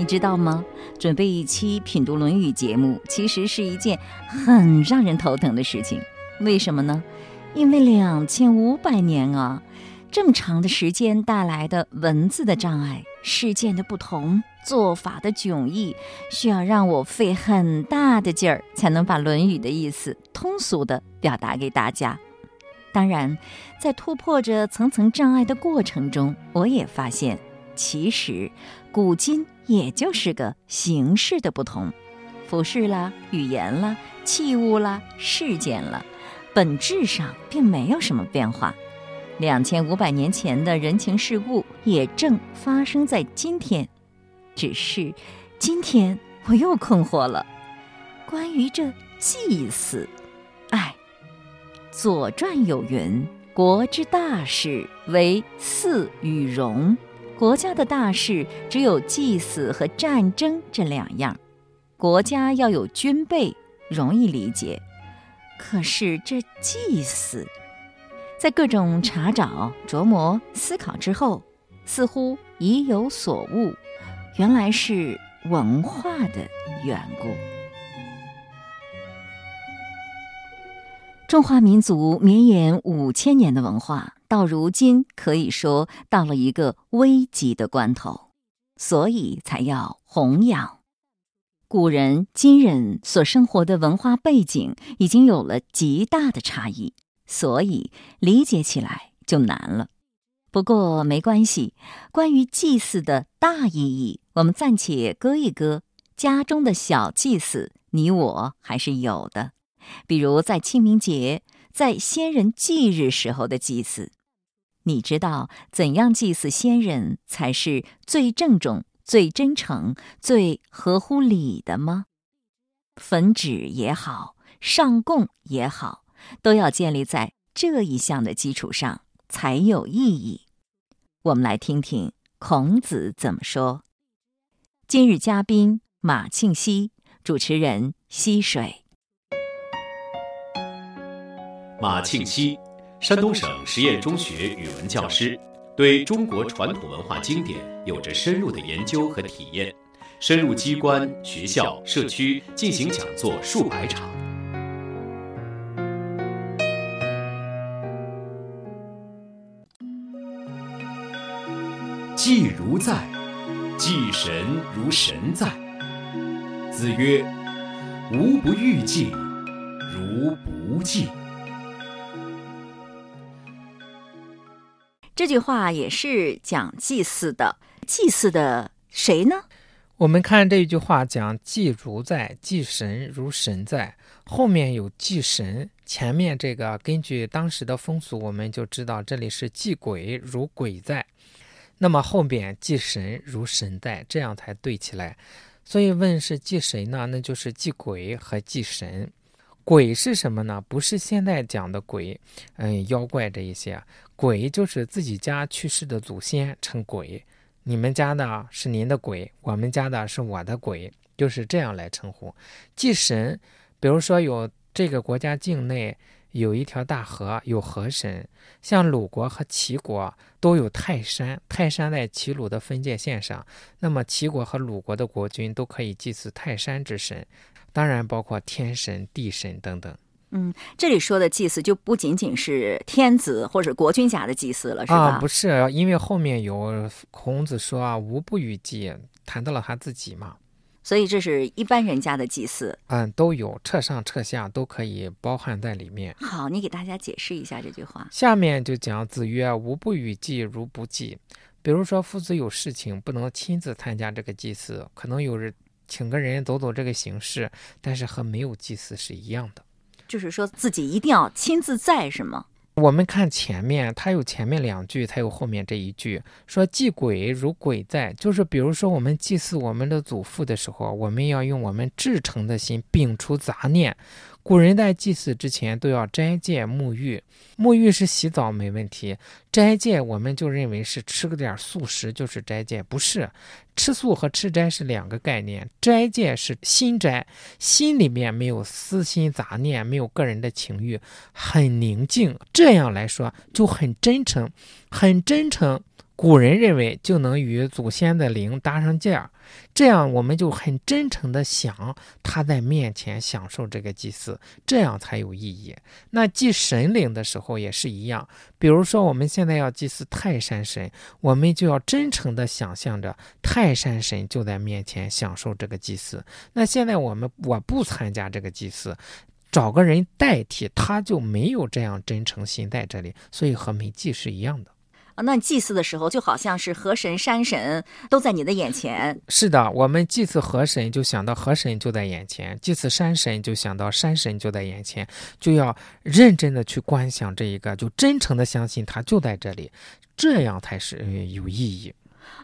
你知道吗？准备一期品读《论语》节目，其实是一件很让人头疼的事情。为什么呢？因为两千五百年啊，这么长的时间带来的文字的障碍、事件的不同、做法的迥异，需要让我费很大的劲儿，才能把《论语》的意思通俗的表达给大家。当然，在突破着层层障碍的过程中，我也发现，其实古今也就是个形式的不同，服饰啦、语言啦、器物啦、事件了，本质上并没有什么变化。两千五百年前的人情世故也正发生在今天，只是今天我又困惑了，关于这祭祀，哎。《左传》有云：“国之大事，为祀与戎。”国家的大事只有祭祀和战争这两样。国家要有军备，容易理解。可是这祭祀，在各种查找、琢磨、思考之后，似乎已有所悟，原来是文化的缘故。中华民族绵延五千年的文化，到如今可以说到了一个危急的关头，所以才要弘扬。古人、今人所生活的文化背景已经有了极大的差异，所以理解起来就难了。不过没关系，关于祭祀的大意义，我们暂且搁一搁。家中的小祭祀，你我还是有的。比如在清明节，在先人忌日时候的祭祀，你知道怎样祭祀先人才是最郑重、最真诚、最合乎礼的吗？焚纸也好，上供也好，都要建立在这一项的基础上才有意义。我们来听听孔子怎么说。今日嘉宾马庆西，主持人溪水。马庆西，山东省实验中学语文教师，对中国传统文化经典有着深入的研究和体验，深入机关、学校、社区进行讲座数百场。祭如在，祭神如神在。子曰：“吾不欲祭，如不祭。”这句话也是讲祭祀的，祭祀的谁呢？我们看这句话讲祭如在，祭神如神在，后面有祭神，前面这个根据当时的风俗，我们就知道这里是祭鬼如鬼在，那么后边祭神如神在，这样才对起来。所以问是祭谁呢？那就是祭鬼和祭神。鬼是什么呢？不是现在讲的鬼，嗯，妖怪这一些。鬼就是自己家去世的祖先称鬼。你们家的是您的鬼，我们家的是我的鬼，就是这样来称呼。祭神，比如说有这个国家境内有一条大河，有河神，像鲁国和齐国都有泰山，泰山在齐鲁的分界线上，那么齐国和鲁国的国君都可以祭祀泰山之神。当然，包括天神、地神等等。嗯，这里说的祭祀就不仅仅是天子或者国君家的祭祀了，是吧？啊，不是，因为后面有孔子说啊，“无不与祭”，谈到了他自己嘛。所以这是一般人家的祭祀。嗯，都有，彻上彻下都可以包含在里面。好，你给大家解释一下这句话。下面就讲子曰：“吾不与祭，如不祭。”比如说，夫子有事情不能亲自参加这个祭祀，可能有人。请个人走走这个形式，但是和没有祭祀是一样的，就是说自己一定要亲自在，是吗？我们看前面，它有前面两句，才有后面这一句，说祭鬼如鬼在，就是比如说我们祭祀我们的祖父的时候，我们要用我们至诚的心，摒除杂念。古人在祭祀之前都要斋戒沐浴，沐浴是洗澡没问题。斋戒我们就认为是吃个点素食就是斋戒，不是，吃素和吃斋是两个概念。斋戒是心斋，心里面没有私心杂念，没有个人的情欲，很宁静，这样来说就很真诚，很真诚。古人认为就能与祖先的灵搭上界儿，这样我们就很真诚的想他在面前享受这个祭祀，这样才有意义。那祭神灵的时候也是一样，比如说我们现在要祭祀泰山神，我们就要真诚的想象着泰山神就在面前享受这个祭祀。那现在我们我不参加这个祭祀。找个人代替，他就没有这样真诚心在这里，所以和没祭是一样的。那祭祀的时候就好像是河神、山神都在你的眼前。是的，我们祭祀河神就想到河神就在眼前，祭祀山神就想到山神就在眼前，就要认真的去观想这一个，就真诚的相信它就在这里，这样才是有意义。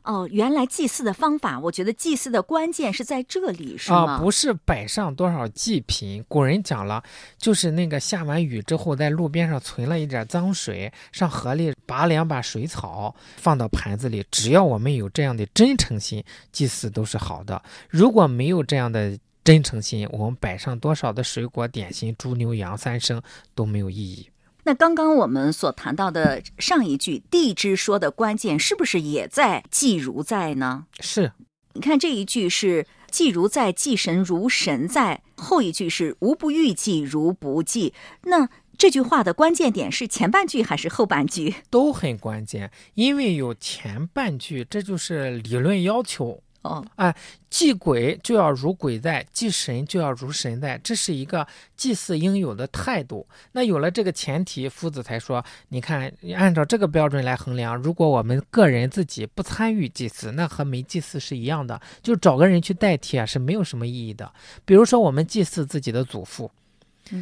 哦，原来祭祀的方法，我觉得祭祀的关键是在这里，是吗？啊，不是摆上多少祭品。古人讲了，就是那个下完雨之后，在路边上存了一点脏水，上河里拔两把水草，放到盘子里。只要我们有这样的真诚心，祭祀都是好的。如果没有这样的真诚心，我们摆上多少的水果点心，猪牛羊三牲都没有意义。那刚刚我们所谈到的上一句“地之说”的关键，是不是也在“祭如在”呢？是，你看这一句是“祭如在，祭神如神在”，后一句是“无不欲祭，如不祭”。那这句话的关键点是前半句还是后半句？都很关键，因为有前半句，这就是理论要求。哦，哎，祭鬼就要如鬼在，祭神就要如神在，这是一个祭祀应有的态度。那有了这个前提，夫子才说，你看，按照这个标准来衡量，如果我们个人自己不参与祭祀，那和没祭祀是一样的，就找个人去代替啊，是没有什么意义的。比如说，我们祭祀自己的祖父。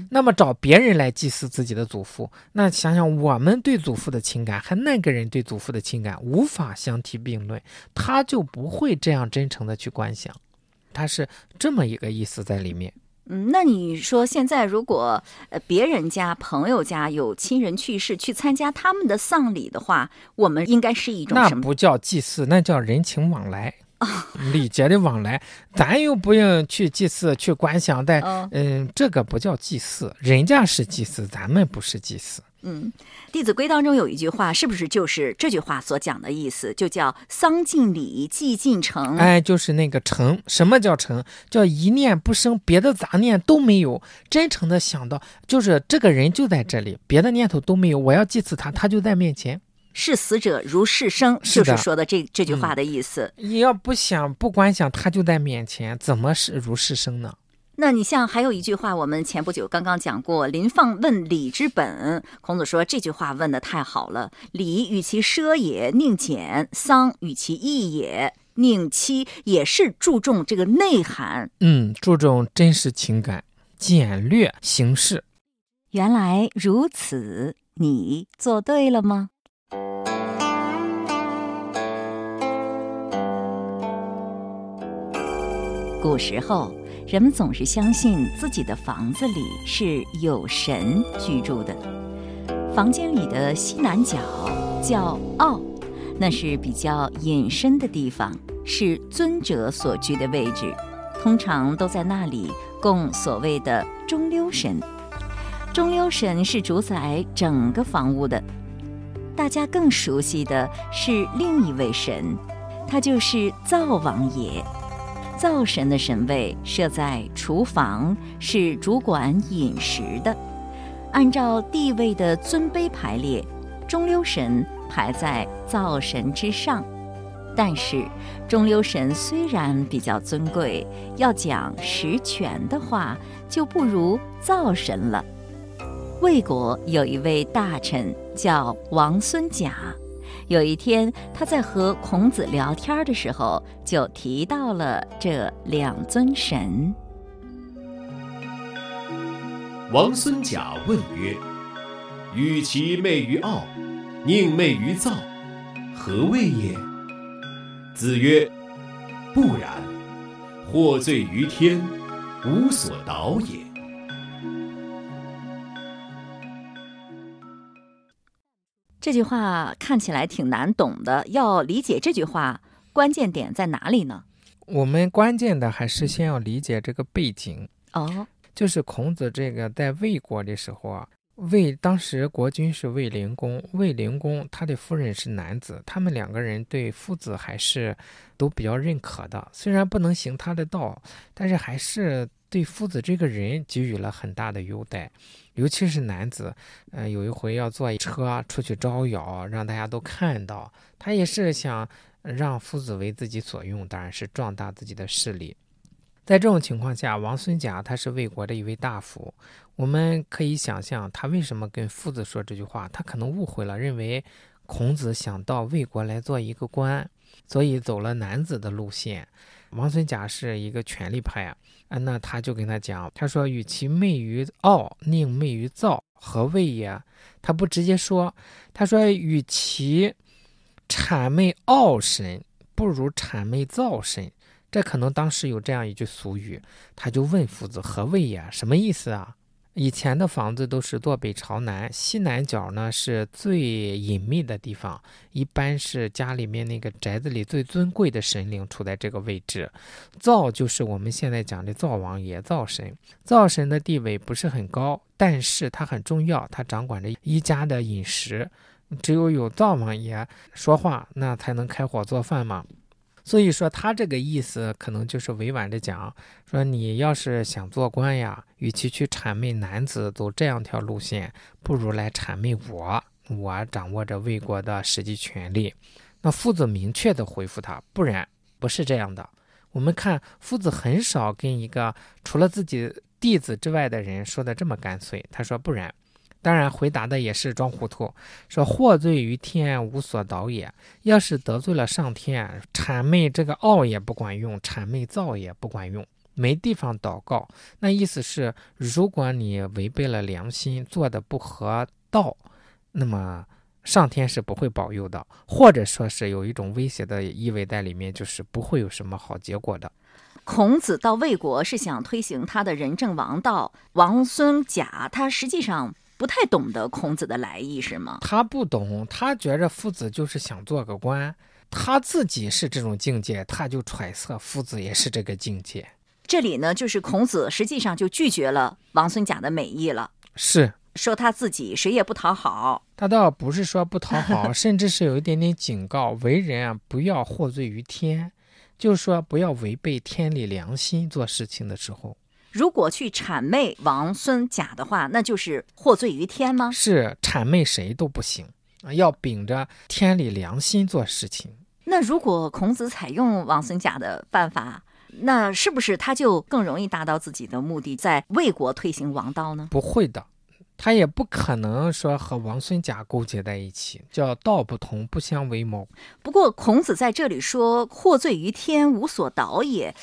那么找别人来祭祀自己的祖父，那想想我们对祖父的情感和那个人对祖父的情感无法相提并论，他就不会这样真诚的去观想，他是这么一个意思在里面。嗯，那你说现在如果呃别人家朋友家有亲人去世，去参加他们的丧礼的话，我们应该是一种什么？那不叫祭祀，那叫人情往来。礼节的往来，咱又不用去祭祀、去观想但，嗯，这个不叫祭祀，人家是祭祀，咱们不是祭祀。嗯，《弟子规》当中有一句话，是不是就是这句话所讲的意思？就叫“丧尽礼，祭尽诚”。哎，就是那个诚。什么叫诚？叫一念不生，别的杂念都没有，真诚的想到，就是这个人就在这里，别的念头都没有，我要祭祀他，他就在面前。视死者如视生，就是说的这这句话的意思。你要不想不观想，他就在面前，怎么是如视生呢？那你像还有一句话，我们前不久刚刚讲过，林放问礼之本，孔子说这句话问的太好了。礼与其奢也，宁俭；丧与其易也，宁戚。也是注重这个内涵，嗯，注重真实情感，简略形式。原来如此，你做对了吗？古时候，人们总是相信自己的房子里是有神居住的。房间里的西南角叫奥，那是比较隐身的地方，是尊者所居的位置，通常都在那里供所谓的中溜神。中溜神是主宰整个房屋的。大家更熟悉的是另一位神，他就是灶王爷。灶神的神位设在厨房，是主管饮食的。按照地位的尊卑排列，中溜神排在灶神之上。但是，中溜神虽然比较尊贵，要讲实权的话，就不如灶神了。魏国有一位大臣叫王孙贾。有一天，他在和孔子聊天的时候，就提到了这两尊神。王孙贾问曰：“与其媚于傲，宁媚于灶，何谓也？”子曰：“不然，获罪于天，无所导也。”这句话看起来挺难懂的，要理解这句话，关键点在哪里呢？我们关键的还是先要理解这个背景哦，就是孔子这个在魏国的时候啊，魏当时国君是魏灵公，魏灵公他的夫人是男子，他们两个人对夫子还是都比较认可的。虽然不能行他的道，但是还是对夫子这个人给予了很大的优待。尤其是男子，呃，有一回要坐车出去招摇，让大家都看到，他也是想让夫子为自己所用，当然是壮大自己的势力。在这种情况下，王孙贾他是魏国的一位大夫，我们可以想象他为什么跟夫子说这句话，他可能误会了，认为孔子想到魏国来做一个官，所以走了男子的路线。王孙贾是一个权力派啊，啊，那他就跟他讲，他说：“与其媚于傲，宁媚于躁，何谓也？”他不直接说，他说：“与其谄媚傲神，不如谄媚躁神。”这可能当时有这样一句俗语，他就问夫子何谓也？什么意思啊？以前的房子都是坐北朝南，西南角呢是最隐秘的地方，一般是家里面那个宅子里最尊贵的神灵处在这个位置。灶就是我们现在讲的灶王爷、灶神。灶神的地位不是很高，但是他很重要，他掌管着一家的饮食。只有有灶王爷说话，那才能开火做饭嘛。所以说，他这个意思可能就是委婉的讲，说你要是想做官呀，与其去谄媚男子走这样条路线，不如来谄媚我，我掌握着魏国的实际权力。那夫子明确的回复他，不然不是这样的。我们看夫子很少跟一个除了自己弟子之外的人说的这么干脆，他说不然。当然，回答的也是装糊涂，说获罪于天，无所导也。要是得罪了上天，谄媚这个傲也不管用，谄媚造也不管用，没地方祷告。那意思是，如果你违背了良心，做的不合道，那么上天是不会保佑的，或者说是有一种威胁的意味在里面，就是不会有什么好结果的。孔子到魏国是想推行他的仁政王道，王孙贾他实际上。不太懂得孔子的来意是吗？他不懂，他觉着夫子就是想做个官，他自己是这种境界，他就揣测夫子也是这个境界。这里呢，就是孔子实际上就拒绝了王孙贾的美意了，是说他自己谁也不讨好。他倒不是说不讨好，甚至是有一点点警告，为人啊不要获罪于天，就是说不要违背天理良心做事情的时候。如果去谄媚王孙贾的话，那就是获罪于天吗？是谄媚谁都不行啊，要秉着天理良心做事情。那如果孔子采用王孙贾的办法，那是不是他就更容易达到自己的目的，在魏国推行王道呢？不会的。他也不可能说和王孙贾勾结在一起，叫道不同不相为谋。不过孔子在这里说“获罪于天，无所导也”，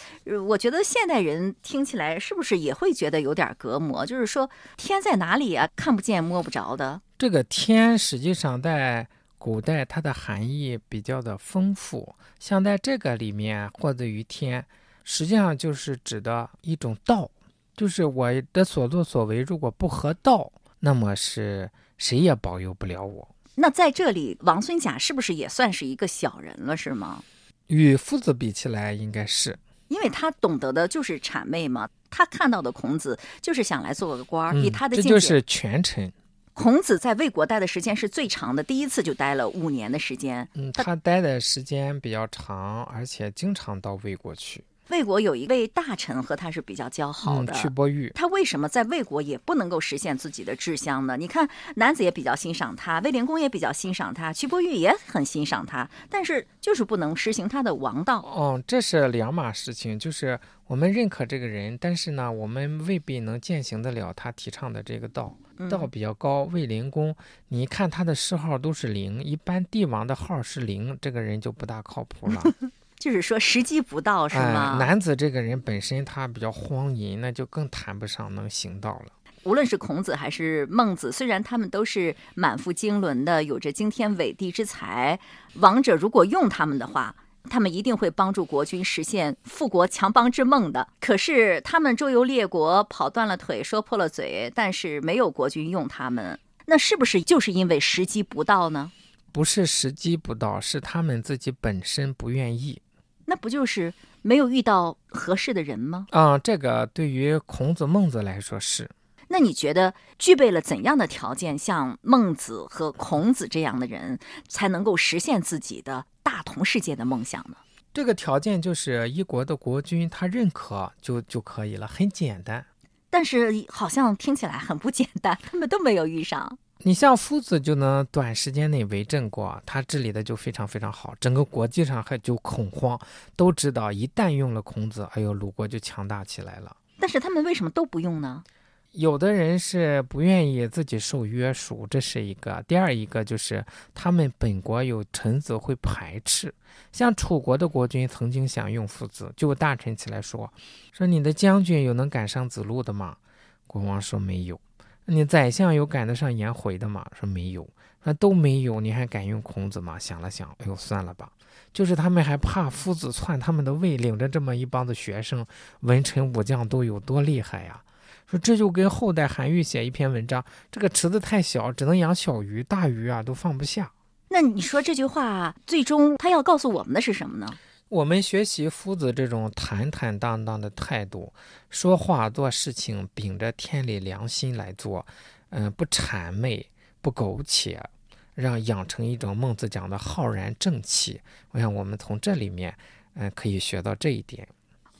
我觉得现代人听起来是不是也会觉得有点隔膜？就是说天在哪里啊？看不见摸不着的。这个天实际上在古代它的含义比较的丰富，像在这个里面“获罪于天”，实际上就是指的一种道，就是我的所作所为如果不合道。那么是谁也保佑不了我。那在这里，王孙贾是不是也算是一个小人了？是吗？与夫子比起来，应该是，因为他懂得的就是谄媚嘛。他看到的孔子就是想来做个官儿，以他的这就是权臣。孔子在魏国待的时间是最长的，第一次就待了五年的时间。嗯，他待的时间比较长，而且经常到魏国去。魏国有一位大臣和他是比较交好的，屈伯玉。他为什么在魏国也不能够实现自己的志向呢？你看，男子也比较欣赏他，魏灵公也比较欣赏他，屈伯玉也很欣赏他，但是就是不能实行他的王道。哦，这是两码事情。就是我们认可这个人，但是呢，我们未必能践行得了他提倡的这个道。道比较高，魏灵公，你看他的谥号都是零，一般帝王的号是零，这个人就不大靠谱了。就是说时机不到，是吗？男子这个人本身他比较荒淫，那就更谈不上能行道了。无论是孔子还是孟子，虽然他们都是满腹经纶的，有着惊天伟地之才，王者如果用他们的话，他们一定会帮助国君实现富国强邦之梦的。可是他们周游列国，跑断了腿，说破了嘴，但是没有国君用他们，那是不是就是因为时机不到呢？不是时机不到，是他们自己本身不愿意。那不就是没有遇到合适的人吗？啊，这个对于孔子、孟子来说是。那你觉得具备了怎样的条件，像孟子和孔子这样的人，才能够实现自己的大同世界的梦想呢？这个条件就是一国的国君他认可就就可以了，很简单。但是好像听起来很不简单，他们都没有遇上。你像夫子就能短时间内为政过，他治理的就非常非常好，整个国际上还就恐慌，都知道一旦用了孔子，哎呦，鲁国就强大起来了。但是他们为什么都不用呢？有的人是不愿意自己受约束，这是一个；第二一个就是他们本国有臣子会排斥。像楚国的国君曾经想用夫子，就大臣起来说：“说你的将军有能赶上子路的吗？”国王说：“没有。”你宰相有赶得上颜回的吗？说没有。那都没有，你还敢用孔子吗？想了想，哎呦，算了吧。就是他们还怕夫子篡他们的位，领着这么一帮子学生，文臣武将都有多厉害呀？说这就跟后代韩愈写一篇文章，这个池子太小，只能养小鱼，大鱼啊都放不下。那你说这句话，最终他要告诉我们的是什么呢？我们学习夫子这种坦坦荡荡的态度，说话做事情秉着天理良心来做，嗯，不谄媚，不苟且，让养成一种孟子讲的浩然正气。我想我们从这里面，嗯，可以学到这一点。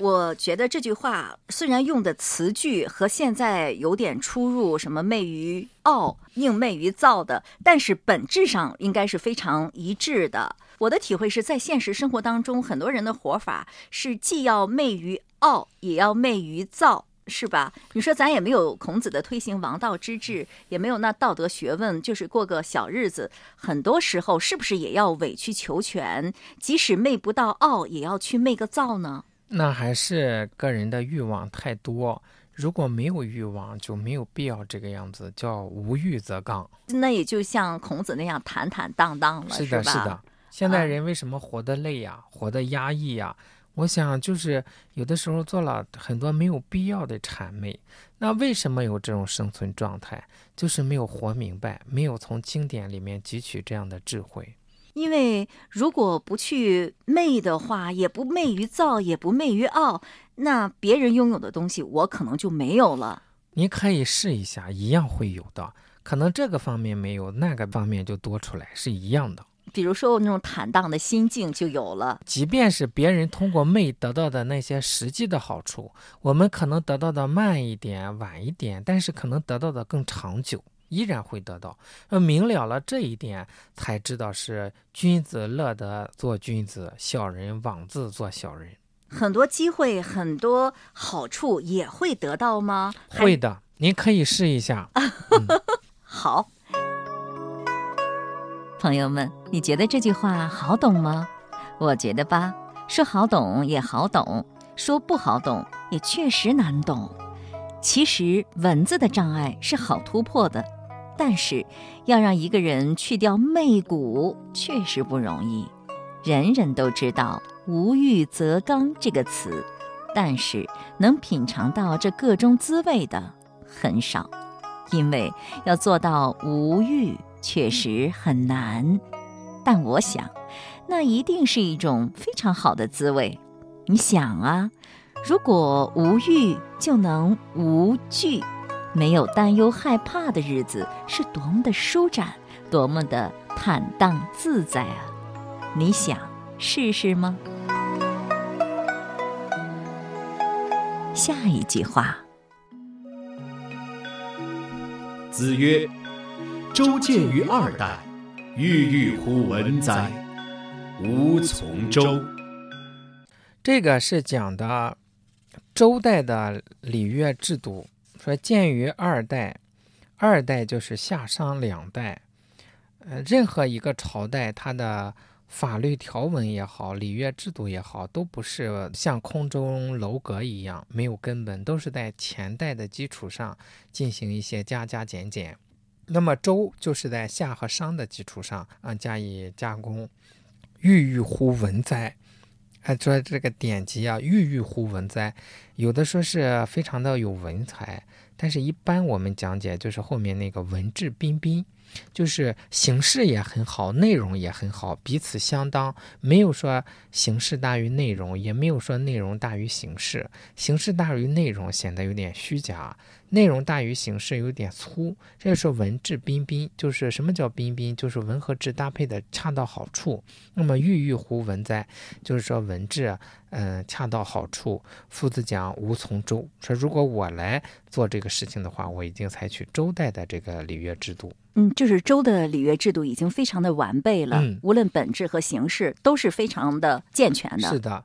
我觉得这句话虽然用的词句和现在有点出入，什么媚于傲、宁媚于躁的，但是本质上应该是非常一致的。我的体会是在现实生活当中，很多人的活法是既要媚于傲，也要媚于躁，是吧？你说咱也没有孔子的推行王道之治，也没有那道德学问，就是过个小日子。很多时候是不是也要委曲求全？即使媚不到傲，也要去媚个躁呢？那还是个人的欲望太多。如果没有欲望，就没有必要这个样子，叫无欲则刚。那也就像孔子那样坦坦荡荡了，是的，是的。现代人为什么活得累呀，活得压抑呀？我想就是有的时候做了很多没有必要的谄媚。那为什么有这种生存状态？就是没有活明白，没有从经典里面汲取这样的智慧。因为如果不去媚的话，也不媚于躁，也不媚于傲，那别人拥有的东西，我可能就没有了。你可以试一下，一样会有的。可能这个方面没有，那个方面就多出来，是一样的。比如说，那种坦荡的心境就有了。即便是别人通过媚得到的那些实际的好处，我们可能得到的慢一点、晚一点，但是可能得到的更长久。依然会得到，呃，明了了这一点，才知道是君子乐得做君子，小人枉自做小人。很多机会，很多好处也会得到吗？会的，您可以试一下。好，朋友们，你觉得这句话好懂吗？我觉得吧，说好懂也好懂，说不好懂也确实难懂。其实文字的障碍是好突破的。但是，要让一个人去掉媚骨，确实不容易。人人都知道“无欲则刚”这个词，但是能品尝到这个中滋味的很少，因为要做到无欲，确实很难。但我想，那一定是一种非常好的滋味。你想啊，如果无欲，就能无惧。没有担忧害怕的日子是多么的舒展，多么的坦荡自在啊！你想试试吗？下一句话，子曰：“周见于二代，郁郁乎文哉！吾从周。”这个是讲的周代的礼乐制度。说鉴于二代，二代就是夏商两代，呃，任何一个朝代，它的法律条文也好，礼乐制度也好，都不是像空中楼阁一样没有根本，都是在前代的基础上进行一些加加减减。那么周就是在夏和商的基础上啊加以加工，郁郁乎文哉。还说这个典籍啊，郁郁乎文哉，有的说是非常的有文采，但是一般我们讲解就是后面那个文质彬彬，就是形式也很好，内容也很好，彼此相当，没有说形式大于内容，也没有说内容大于形式。形式大于内容显得有点虚假，内容大于形式有点粗。这是文质彬彬，就是什么叫彬彬？就是文和质搭配的恰到好处。那么郁郁乎文哉，就是说文质。嗯，恰到好处。夫子讲无从周，说如果我来做这个事情的话，我已经采取周代的这个礼乐制度。嗯，就是周的礼乐制度已经非常的完备了，嗯无论本质和形式都是非常的健全的。是的，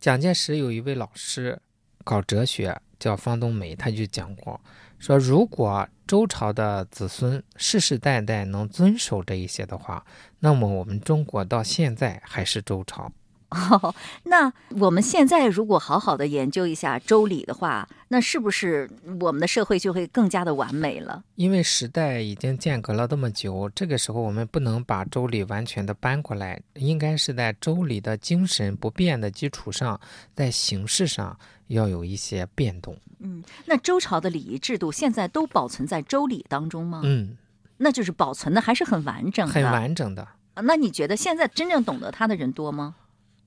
蒋介石有一位老师搞哲学，叫方东梅，他就讲过，说如果周朝的子孙世世代代能遵守这一些的话，那么我们中国到现在还是周朝。哦，那我们现在如果好好的研究一下周礼的话，那是不是我们的社会就会更加的完美了？因为时代已经间隔了这么久，这个时候我们不能把周礼完全的搬过来，应该是在周礼的精神不变的基础上，在形式上要有一些变动。嗯，那周朝的礼仪制度现在都保存在周礼当中吗？嗯，那就是保存的还是很完整的。很完整的。那你觉得现在真正懂得它的人多吗？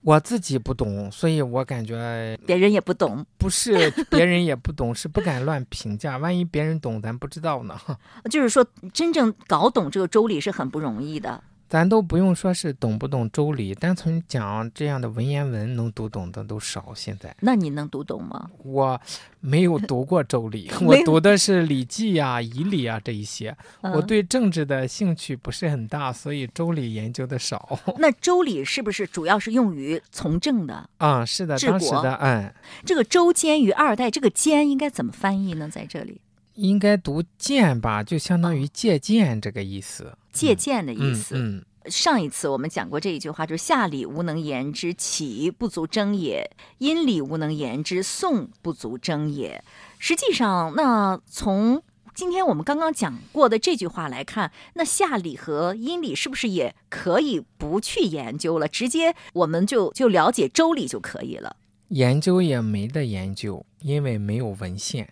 我自己不懂，所以我感觉别人也不懂，不是别人也不懂，是不敢乱评价。万一别人懂，咱不知道呢。就是说真正搞懂这个周礼是很不容易的。咱都不用说是懂不懂周礼，单纯讲这样的文言文能读懂的都少。现在那你能读懂吗？我没有 读过周礼，我读的是《礼记》呀、《仪礼》啊这一些。我嗯对政治的兴趣不是很大，所以周礼研究的少。那周礼是不是主要是用于从政的？啊、是的，治当时国的嗯，这个周监于二代，这个监应该怎么翻译呢？在这里，应该读鉴吧，就相当于借鉴这个意思。借鉴的意思。嗯嗯上一次我们讲过这一句话，就是“夏礼无能言之，启不足争也；殷礼无能言之，宋不足争也。”实际上，那从今天我们刚刚讲过的这句话来看，那夏礼和殷礼是不是也可以不去研究了？直接我们就就了解周礼就可以了。研究也没得研究，因为没有文献。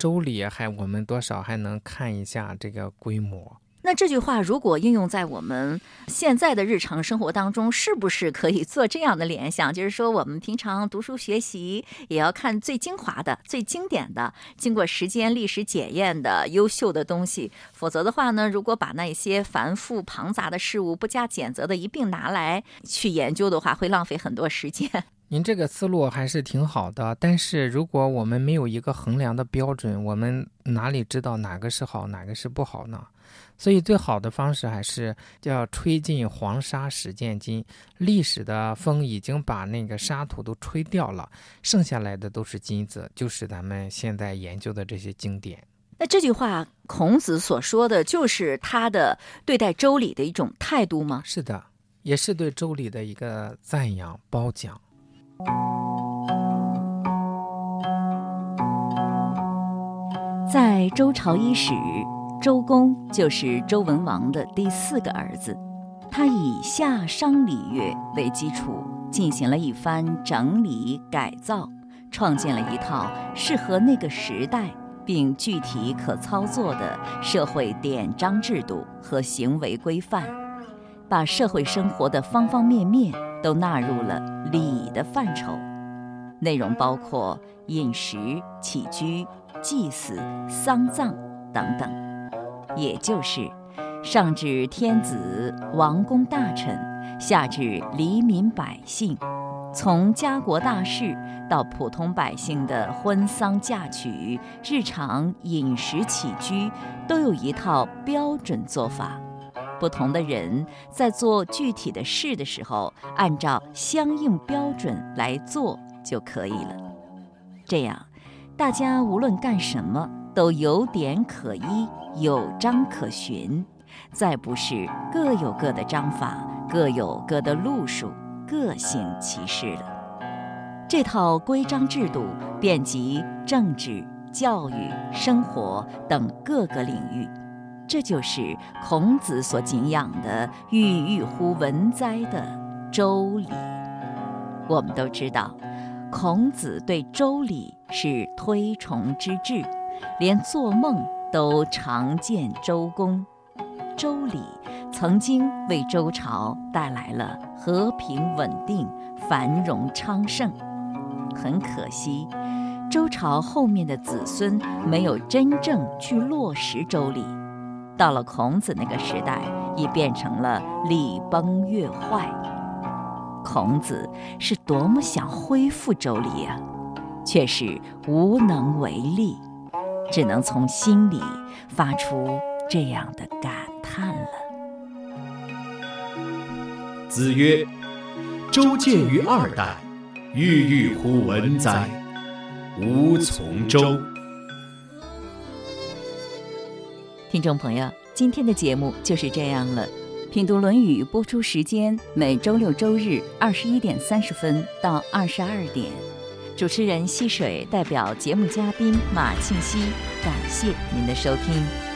周礼还我们多少还能看一下这个规模。那这句话如果应用在我们现在的日常生活当中，是不是可以做这样的联想？就是说，我们平常读书学习也要看最精华的、最经典的、经过时间历史检验的优秀的东西。否则的话呢，如果把那些繁复庞杂的事物不加检责的一并拿来去研究的话，会浪费很多时间。您这个思路还是挺好的，但是如果我们没有一个衡量的标准，我们哪里知道哪个是好，哪个是不好呢？所以最好的方式还是叫吹进黄沙始见金。历史的风已经把那个沙土都吹掉了，剩下来的都是金子，就是咱们现在研究的这些经典。那这句话，孔子所说的就是他的对待周礼的一种态度吗？是的，也是对周礼的一个赞扬褒奖。在周朝伊始，周公就是周文王的第四个儿子。他以夏商礼乐为基础，进行了一番整理改造，创建了一套适合那个时代并具体可操作的社会典章制度和行为规范，把社会生活的方方面面都纳入了礼的范畴。内容包括饮食、起居、祭祀、丧葬等等，也就是上至天子、王公大臣，下至黎民百姓，从家国大事到普通百姓的婚丧嫁娶、日常饮食起居，都有一套标准做法。不同的人在做具体的事的时候，按照相应标准来做就可以了。这样，大家无论干什么都有点可依，有章可循，再不是各有各的章法，各有各的路数，各行其事了。这套规章制度遍及政治、教育、生活等各个领域。这就是孔子所敬仰的郁郁乎文哉的周礼。我们都知道，孔子对周礼是推崇之至，连做梦都常见周公。周礼，曾经为周朝带来了和平稳定、繁荣昌盛。很可惜，周朝后面的子孙没有真正去落实周礼，到了孔子那个时代，已变成了礼崩乐坏。孔子是多么想恢复周礼呀，却是无能为力，只能从心里发出这样的感叹了。子曰：“周见于二代，郁郁乎文哉！吾从周。”听众朋友，今天的节目就是这样了。品读《论语》播出时间每周六周日二十一点三十分到二十二点。主持人溪水代表节目嘉宾马庆西，感谢您的收听。